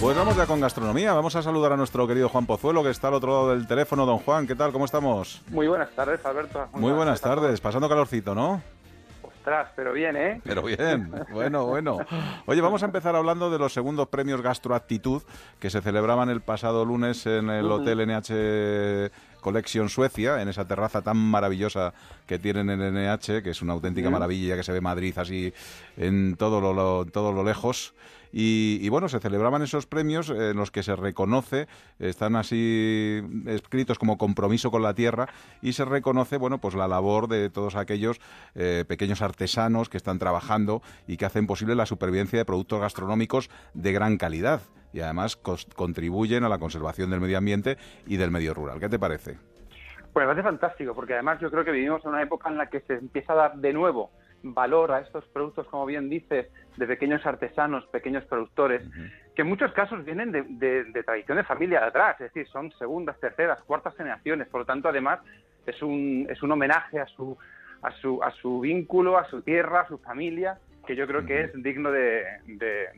Pues vamos ya con gastronomía. Vamos a saludar a nuestro querido Juan Pozuelo, que está al otro lado del teléfono. Don Juan, ¿qué tal? ¿Cómo estamos? Muy buenas tardes, Alberto. Muy buenas tardes. Pasando calorcito, ¿no? Ostras, pero bien, ¿eh? Pero bien, bueno, bueno. Oye, vamos a empezar hablando de los segundos premios Gastroactitud que se celebraban el pasado lunes en el Hotel NH Collection Suecia, en esa terraza tan maravillosa que tienen en NH, que es una auténtica maravilla, que se ve Madrid así en todo lo, todo lo lejos. Y, bueno, se celebraban esos premios en los que se reconoce, están así escritos como compromiso con la tierra y se reconoce, bueno, pues la labor de todos aquellos eh, pequeños artesanos que están trabajando y que hacen posible la supervivencia de productos gastronómicos de gran calidad y además contribuyen a la conservación del medio ambiente y del medio rural. ¿Qué te parece? Pues me parece fantástico, porque además yo creo que vivimos en una época en la que se empieza a dar de nuevo valor a estos productos, como bien dices, de pequeños artesanos, pequeños productores, que en muchos casos vienen de, de, tradición de familia de atrás, es decir, son segundas, terceras, cuartas generaciones. Por lo tanto, además, es un, es un homenaje a su, a, su, a su vínculo, a su tierra, a su familia que yo creo que es digno de,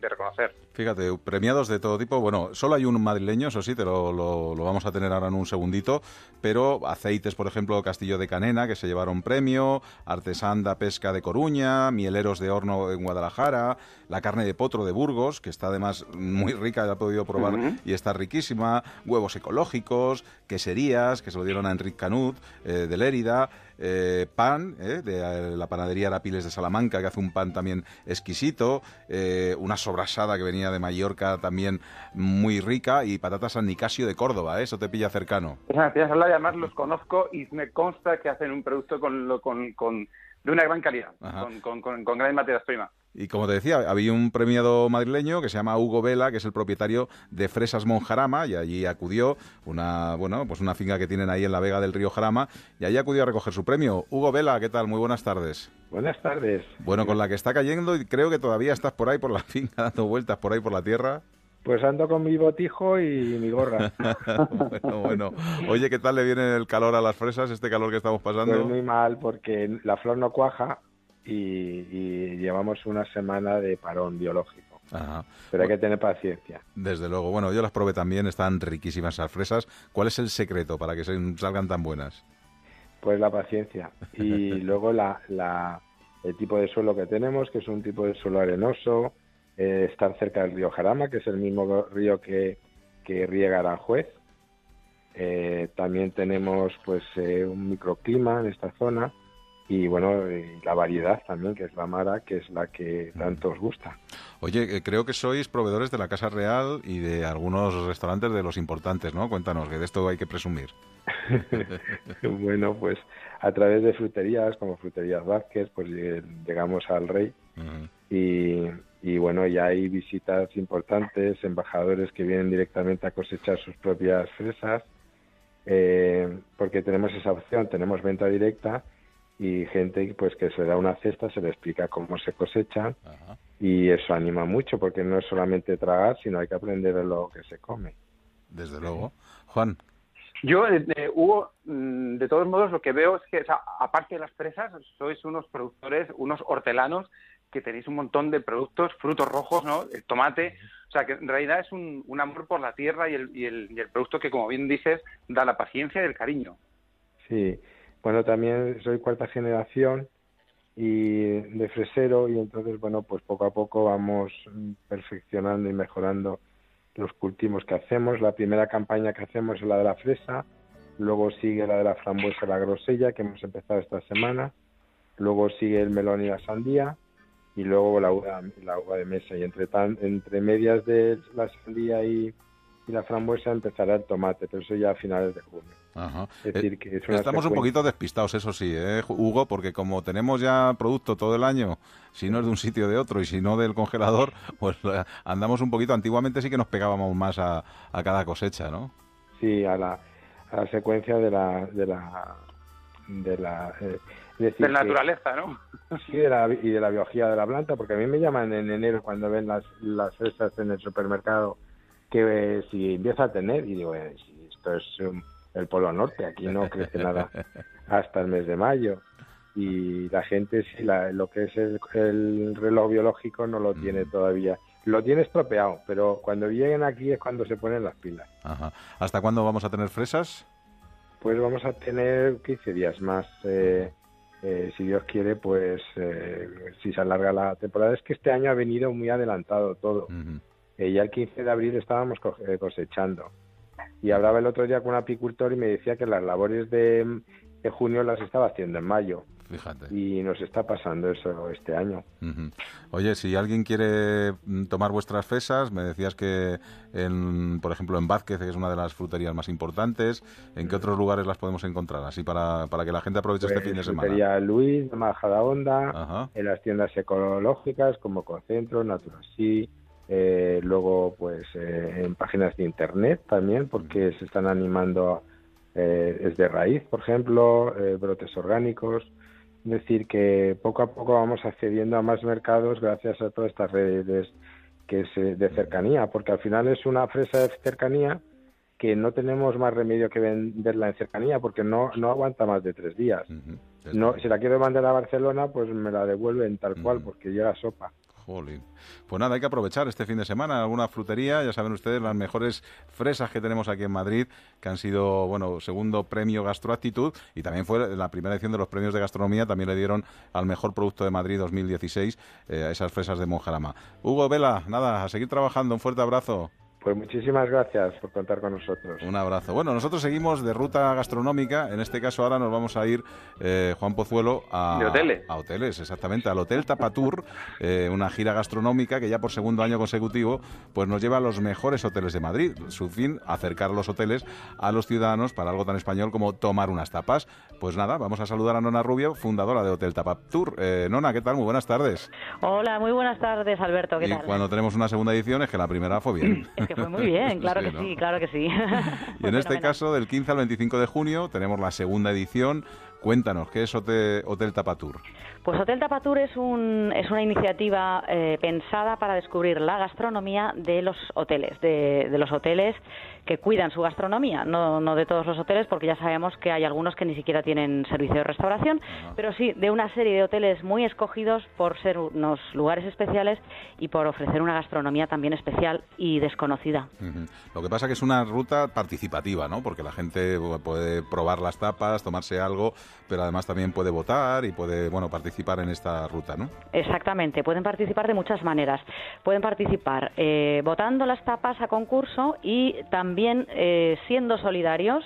reconocer. Fíjate, premiados de todo tipo. Bueno, solo hay un madrileño, eso sí, te lo, lo, vamos a tener ahora en un segundito, pero aceites, por ejemplo, Castillo de Canena, que se llevaron premio, Artesanda Pesca de Coruña, Mieleros de Horno en Guadalajara, la carne de potro de Burgos, que está además muy rica, ya he podido probar y está riquísima, huevos ecológicos, queserías, que se lo dieron a Enrique Canut, eh, de Lérida, eh, pan, eh, de la panadería Arapiles de Salamanca, que hace un pan también exquisito, eh, una sobrasada que venía de Mallorca también muy rica y patatas San Nicasio de Córdoba, eso te pilla cercano. además los conozco y me consta que hacen un producto con, con, con de una gran calidad, con, con, con, gran materias primas. Y como te decía, había un premiado madrileño que se llama Hugo Vela, que es el propietario de Fresas Monjarama, y allí acudió una, bueno, pues una finca que tienen ahí en la Vega del río Jarama, y allí acudió a recoger su premio. Hugo Vela, ¿qué tal? Muy buenas tardes. Buenas tardes. Bueno, con la que está cayendo, y creo que todavía estás por ahí por la finca, dando vueltas por ahí por la tierra. Pues ando con mi botijo y mi gorra. bueno, bueno. Oye, ¿qué tal le viene el calor a las fresas, este calor que estamos pasando? Pues muy mal, porque la flor no cuaja y, llevamos una semana de parón biológico. Pero hay que tener paciencia. Desde luego. Bueno, yo las probé también, están riquísimas las fresas. ¿Cuál es el secreto para que salgan tan buenas? Pues la paciencia. Y luego la, la, el tipo de suelo que tenemos, que es un tipo de suelo arenoso, eh, estar cerca del río Jarama, que es el mismo río que, que riega Aranjuez. Eh, también tenemos pues eh, un microclima en esta zona y bueno, la variedad también, que es la Mara, que es la que tanto os gusta. Oye, eh, creo que sois proveedores de la Casa Real y de algunos restaurantes de los importantes, ¿no? Cuéntanos, que de esto hay que presumir. bueno, pues a través de fruterías, como Fruterías Vázquez, pues llegamos al Rey y, y bueno, ya hay visitas importantes, embajadores que vienen directamente a cosechar sus propias fresas, eh, porque tenemos esa opción, tenemos venta directa y gente pues que se da una cesta, se le explica cómo se cosechan y eso anima mucho porque no es solamente tragar, sino hay que aprender de lo que se come. Desde luego. Juan. Yo, eh, eh, Hugo, mm, de todos modos lo que veo es que, aparte de las fresas, sois unos productores, unos hortelanos que tenéis un montón de productos, frutos rojos, ¿no? El tomate. O sea, que en realidad es un, un amor por la tierra y el, y, el, y el producto que, como bien dices, da la paciencia y el cariño. Sí, bueno, también soy cuarta generación y de fresero y entonces, bueno, pues poco a poco vamos perfeccionando y mejorando los cultivos que hacemos. La primera campaña que hacemos es la de la fresa, luego sigue la de la frambuesa y la grosella que hemos empezado esta semana, luego sigue el melón y la sandía y luego la uva, la uva de mesa y entre, tan, entre medias de la sandía y, y la frambuesa empezará el tomate, pero eso ya a finales de junio. Es decir, que Estamos un poquito despistados, eso sí, ¿eh, Hugo, porque como tenemos ya producto todo el año, si no es de un sitio de otro y si no del congelador, pues eh, andamos un poquito. Antiguamente sí que nos pegábamos más a, cada cosecha, ¿no? Sí, a la, a la secuencia de la... De la de la eh, de naturaleza, ¿no? Sí, de la, y de la biología de la planta, porque a mí me llaman en enero cuando ven las, las fresas en el supermercado que si empieza a tener, y digo, si esto es el Polo Norte, aquí no crece nada hasta el mes de mayo. Y la gente, sí, la, lo que es el, reloj biológico no lo tiene todavía. lo tiene estropeado, pero cuando lleguen aquí es cuando se ponen las pilas. Ajá. ¿Hasta cuándo vamos a tener fresas? Pues vamos a tener 15 días más. Eh, eh, si Dios quiere, pues eh, si se alarga la temporada. Es que este año ha venido muy adelantado todo. ya el 15 de abril estábamos cosechando. Y hablaba el otro día con un apicultor y me decía que las labores de, de junio las estaba haciendo en mayo. Fíjate. Y nos está pasando eso este año. Oye, si alguien quiere mm, tomar vuestras fresas, me decías que, en, por ejemplo, en Vázquez, que es una de las fruterías más importantes, ¿en qué otros lugares las podemos encontrar? Así para, para que la gente aproveche este fin de semana. Frutería Luis, de Majadahonda, en las tiendas ecológicas como Concentro, Naturasí, eh, luego pues eh, en páginas de internet también, porque se están animando, eh, es de raíz, por ejemplo, eh, brotes orgánicos, decir que poco a poco vamos accediendo a más mercados gracias a todas estas redes que es de cercanía, porque al final es una fresa de cercanía que no tenemos más remedio que venderla en cercanía porque no, no aguanta más de tres días. no, si la quiero mandar a Barcelona, pues me la devuelven tal cual porque llega sopa. Pues nada, hay que aprovechar este fin de semana alguna frutería. Ya saben ustedes las mejores fresas que tenemos aquí en Madrid, que han sido, bueno, segundo premio Gastroactitud y también fue la primera edición de los premios de gastronomía. También le dieron al mejor producto de Madrid 2016 eh, esas fresas de Monjarama. Hugo Vela, nada, a seguir trabajando. Un fuerte abrazo. Pues muchísimas gracias por contar con nosotros. Un abrazo. Bueno, nosotros seguimos de ruta gastronómica. En este caso ahora nos vamos a ir, eh, Juan Pozuelo, a, hoteles. a hoteles, exactamente, al Hotel Tapatur, eh, una gira gastronómica que ya por segundo año consecutivo pues nos lleva a los mejores hoteles de Madrid. Su fin, acercar los hoteles a los ciudadanos para algo tan español como tomar unas tapas. Pues nada, vamos a saludar a Nona Rubio, fundadora de Hotel Tapatur. Eh, Nona, ¿qué tal? Muy buenas tardes. Hola, muy buenas tardes, Alberto. ¿Qué y cuando tenemos una segunda edición es que la primera fue bien. que fue muy bien, claro que sí, claro que sí. y en este caso, del 15 al 25 de junio, tenemos la segunda edición. Cuéntanos, ¿qué es Hotel, Hotel Tapatur? Pues Hotel Tapatur es, un, es una iniciativa eh, pensada para descubrir la gastronomía de los hoteles, de, de, los hoteles que cuidan su gastronomía, no, no de todos los hoteles, porque ya sabemos que hay algunos que ni siquiera tienen servicio de restauración, pero sí de una serie de hoteles muy escogidos por ser unos lugares especiales y por ofrecer una gastronomía también especial y desconocida. Lo que pasa que es una ruta participativa, ¿no? Porque la gente puede probar las tapas, tomarse algo, pero además también puede votar y puede, bueno, participar en esta ruta, ¿no? Exactamente, pueden participar de muchas maneras. Pueden participar eh, votando las tapas a concurso y también eh, siendo solidarios.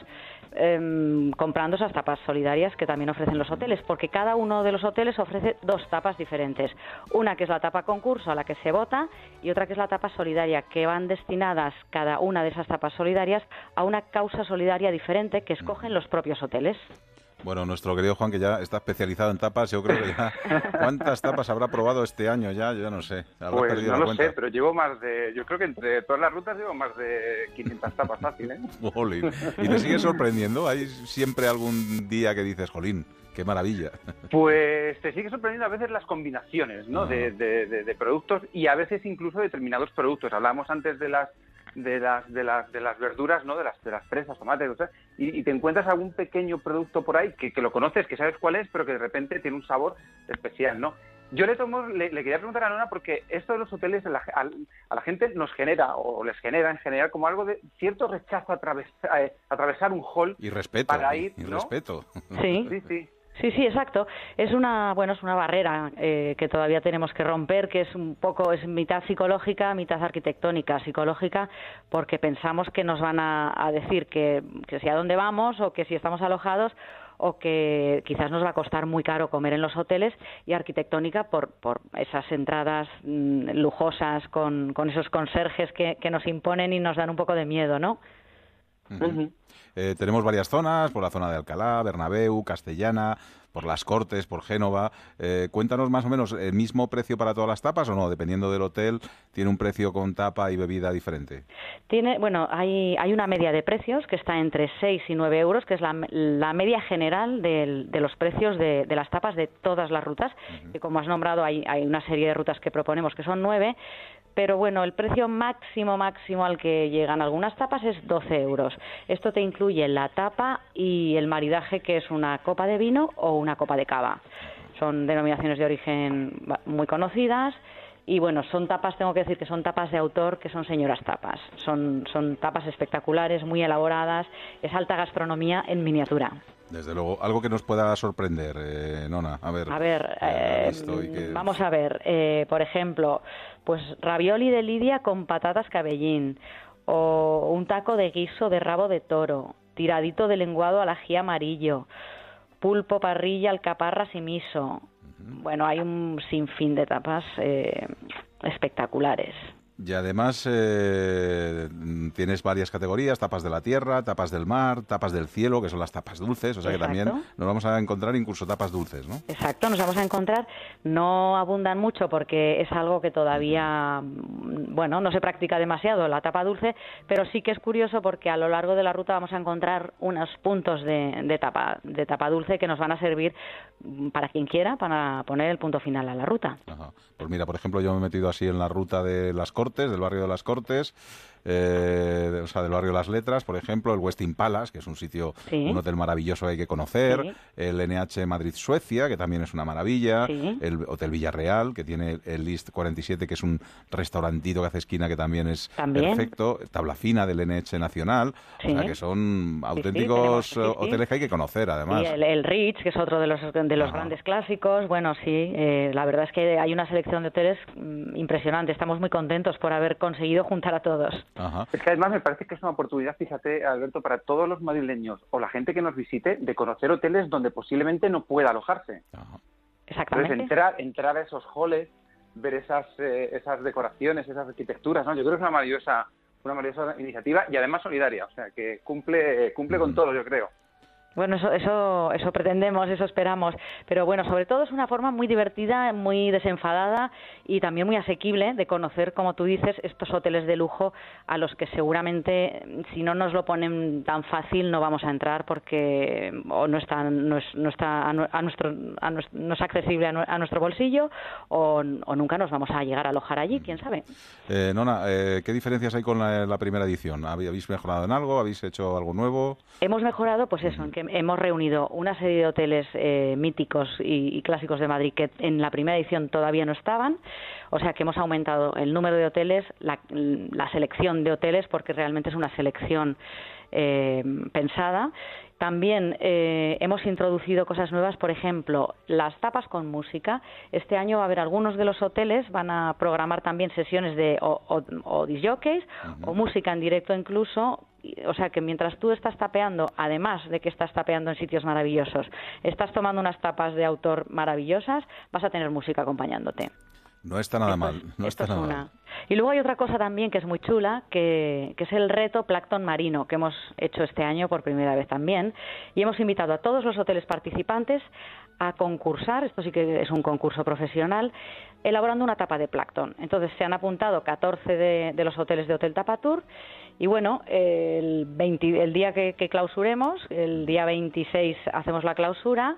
Em, comprando esas tapas solidarias que también ofrecen los hoteles, porque cada uno de los hoteles ofrece dos tapas diferentes. Una que es la tapa concurso a la que se vota y otra que es la tapa solidaria, que van destinadas cada una de esas tapas solidarias a una causa solidaria diferente que escogen los propios hoteles. Bueno, nuestro querido Juan, que ya está especializado en tapas, yo creo que ya... ¿Cuántas tapas habrá probado este año ya? Yo ya no sé. Pues no lo sé, pero llevo más de... Yo creo que entre todas las rutas llevo más de 500 tapas fácil, ¿eh? ¿Y te sigue sorprendiendo? ¿Hay siempre algún día que dices, jolín, qué maravilla? Pues te sigue sorprendiendo a veces las combinaciones, ¿no? de, de productos y a veces incluso determinados productos. Hablábamos antes de las de las, de las, de las verduras, ¿no? De las, de las fresas, tomates, y, te encuentras algún pequeño producto por ahí que, que, lo conoces, que sabes cuál es, pero que de repente tiene un sabor especial, ¿no? Yo le, tomo, le, quería preguntar a Nona porque esto de los hoteles a la, gente nos genera, o les genera en general, como algo de cierto rechazo a, eh, atravesar un hall y respeto, para ir, y respeto. Sí, sí, sí. Sí, sí, exacto. Es una, bueno, es una barrera eh, que todavía tenemos que romper, que es un poco, es mitad psicológica, mitad arquitectónica, psicológica, porque pensamos que nos van a, decir que, que si a dónde vamos o que si estamos alojados o que quizás nos va a costar muy caro comer en los hoteles y arquitectónica por, por esas entradas mm, lujosas con, con esos conserjes que, que nos imponen y nos dan un poco de miedo, ¿no? Eh, tenemos varias zonas, por la zona de Alcalá, Bernabéu, Castellana, por las Cortes, por Génova. Eh, cuéntanos más o menos, ¿el mismo precio para todas las tapas o no? Dependiendo del hotel, ¿tiene un precio con tapa y bebida diferente? Tiene, bueno, hay, hay una media de precios que está entre 6 y 9 euros, que es la, media general de los precios de, las tapas de todas las rutas. Y como has nombrado, hay, hay una serie de rutas que proponemos que son 9, pero bueno, el precio máximo, máximo al que llegan algunas tapas es 12 euros. Esto te incluye la tapa y el maridaje, que es una copa de vino o una copa de cava. Son denominaciones de origen muy conocidas y bueno, son tapas, tengo que decir que son tapas de autor, que son señoras tapas. Son, son tapas espectaculares, muy elaboradas, es alta gastronomía en miniatura. Desde luego, algo que nos pueda sorprender, eh, Nona. A ver, a ver eh, vamos a ver, eh, por ejemplo, pues ravioli de Lidia con patatas cabellín, o un taco de guiso de rabo de toro, tiradito de lenguado al ají amarillo, pulpo, parrilla, alcaparras y miso, bueno, hay un sinfín de tapas eh, espectaculares. Y además eh, tienes varias categorías, tapas de la tierra, tapas del mar, tapas del cielo, que son las tapas dulces, o sea que también nos vamos a encontrar incluso tapas dulces, ¿no? Exacto, nos vamos a encontrar, no abundan mucho porque es algo que todavía, bueno, no se practica demasiado, la tapa dulce, pero sí que es curioso porque a lo largo de la ruta vamos a encontrar unos puntos de, tapa, de tapa dulce que nos van a servir para quien quiera para poner el punto final a la ruta. Pues mira, por ejemplo, yo me he metido así en la ruta de las del barrio de las Cortes, eh, o sea, del barrio Las Letras, por ejemplo, el Westin Palace, que es un sitio, un hotel maravilloso que hay que conocer, el NH Madrid Suecia, que también es una maravilla, el Hotel Villarreal, que tiene el List 47, que es un restaurantito que hace esquina que también es perfecto, Tabla Fina del NH Nacional, o sea, que son auténticos hoteles que hay que conocer, además. Y el, Rich, que es otro de los, de los grandes clásicos, bueno, sí, eh, la verdad es que hay una selección de hoteles mm, impresionante, estamos muy contentos por haber conseguido juntar a todos. Es que además me parece que es una oportunidad, fíjate, Alberto, para todos los madrileños o la gente que nos visite de conocer hoteles donde posiblemente no pueda alojarse. Exactamente. Entonces, entrar, entrar a esos halls, ver esas, eh, esas decoraciones, esas arquitecturas, ¿no? Yo creo que es una maravillosa, una maravillosa iniciativa y además solidaria, o sea, que cumple, cumple con todo, yo creo. Bueno, eso, eso, eso pretendemos, eso esperamos. Pero bueno, sobre todo es una forma muy divertida, muy desenfadada y también muy asequible de conocer, como tú dices, estos hoteles de lujo a los que seguramente, si no nos lo ponen tan fácil, no vamos a entrar porque o no está, no, está a, nuestro, no es accesible a, nuestro bolsillo o, nunca nos vamos a llegar a alojar allí, quién sabe. Eh, Nona, eh, ¿qué diferencias hay con la, la primera edición? ¿Habéis mejorado en algo? ¿Habéis hecho algo nuevo? Hemos mejorado, pues eso, en que hemos reunido una serie de hoteles eh, míticos y, clásicos de Madrid que en la primera edición todavía no estaban, o sea que hemos aumentado el número de hoteles, la, selección de hoteles, porque realmente es una selección eh, pensada. También eh, hemos introducido cosas nuevas, por ejemplo, las tapas con música. Este año va a haber algunos de los hoteles, van a programar también sesiones de o, o, o música en directo incluso o sea que mientras tú estás tapeando, además de que estás tapeando en sitios maravillosos, estás tomando unas tapas de autor maravillosas, vas a tener música acompañándote. No está nada mal, no está nada mal. Y luego hay otra cosa también que es muy chula, que, que, es el reto Plancton Marino, que hemos hecho este año por primera vez también. Y hemos invitado a todos los hoteles participantes a concursar, esto sí que es un concurso profesional, elaborando una tapa de Plancton. Entonces se han apuntado 14 de, los hoteles de Hotel Tapatur y bueno, el, el día que, que clausuremos, el día 26 hacemos la clausura,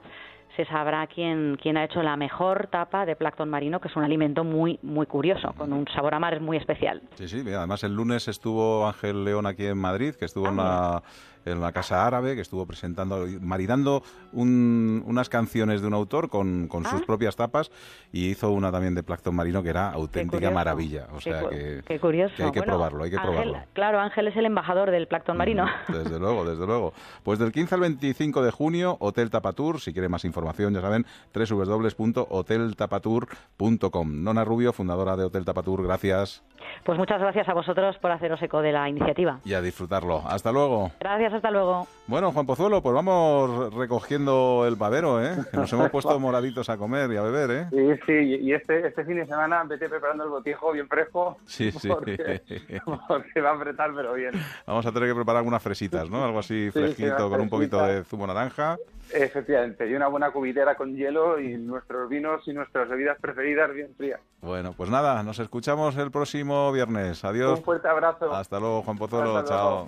se sabrá quién, quién ha hecho la mejor tapa de plancton marino, que es un alimento muy, muy curioso, con un sabor a mar muy especial. Sí, sí, además el lunes estuvo Ángel León aquí en Madrid, que estuvo en la en la Casa Árabe, que estuvo presentando, maridando unas canciones de un autor con, con sus ah. propias tapas y hizo una también de Plancton Marino que era auténtica maravilla. O sea que, curioso. hay que probarlo, hay que probarlo. Claro, Ángel es el embajador del Plancton Marino. desde luego, desde luego. Pues del 15 al 25 de junio, Hotel Tapatur, si quiere más información, ya saben, www.hoteltapatur.com. Nona Rubio, fundadora de Hotel Tapatur, gracias. Pues muchas gracias a vosotros por haceros eco de la iniciativa. Y a disfrutarlo. Hasta luego. Gracias, hasta luego. Bueno, Juan Pozuelo, pues vamos recogiendo el pavero, ¿eh? nos hemos puesto moraditos a comer y a beber, ¿eh? Sí, sí, y este, este fin de semana vete preparando el botijo bien fresco. Sí, sí. Porque, va a apretar, pero bien. Vamos a tener que preparar algunas fresitas, ¿no? Algo así fresquito, con un poquito de zumo naranja. Efectivamente, y una buena cubitera con hielo y nuestros vinos y nuestras bebidas preferidas bien frías. Bueno, pues nada, nos escuchamos el próximo viernes. Adiós. Un fuerte abrazo. Hasta luego, Juan Pozuelo. Chao.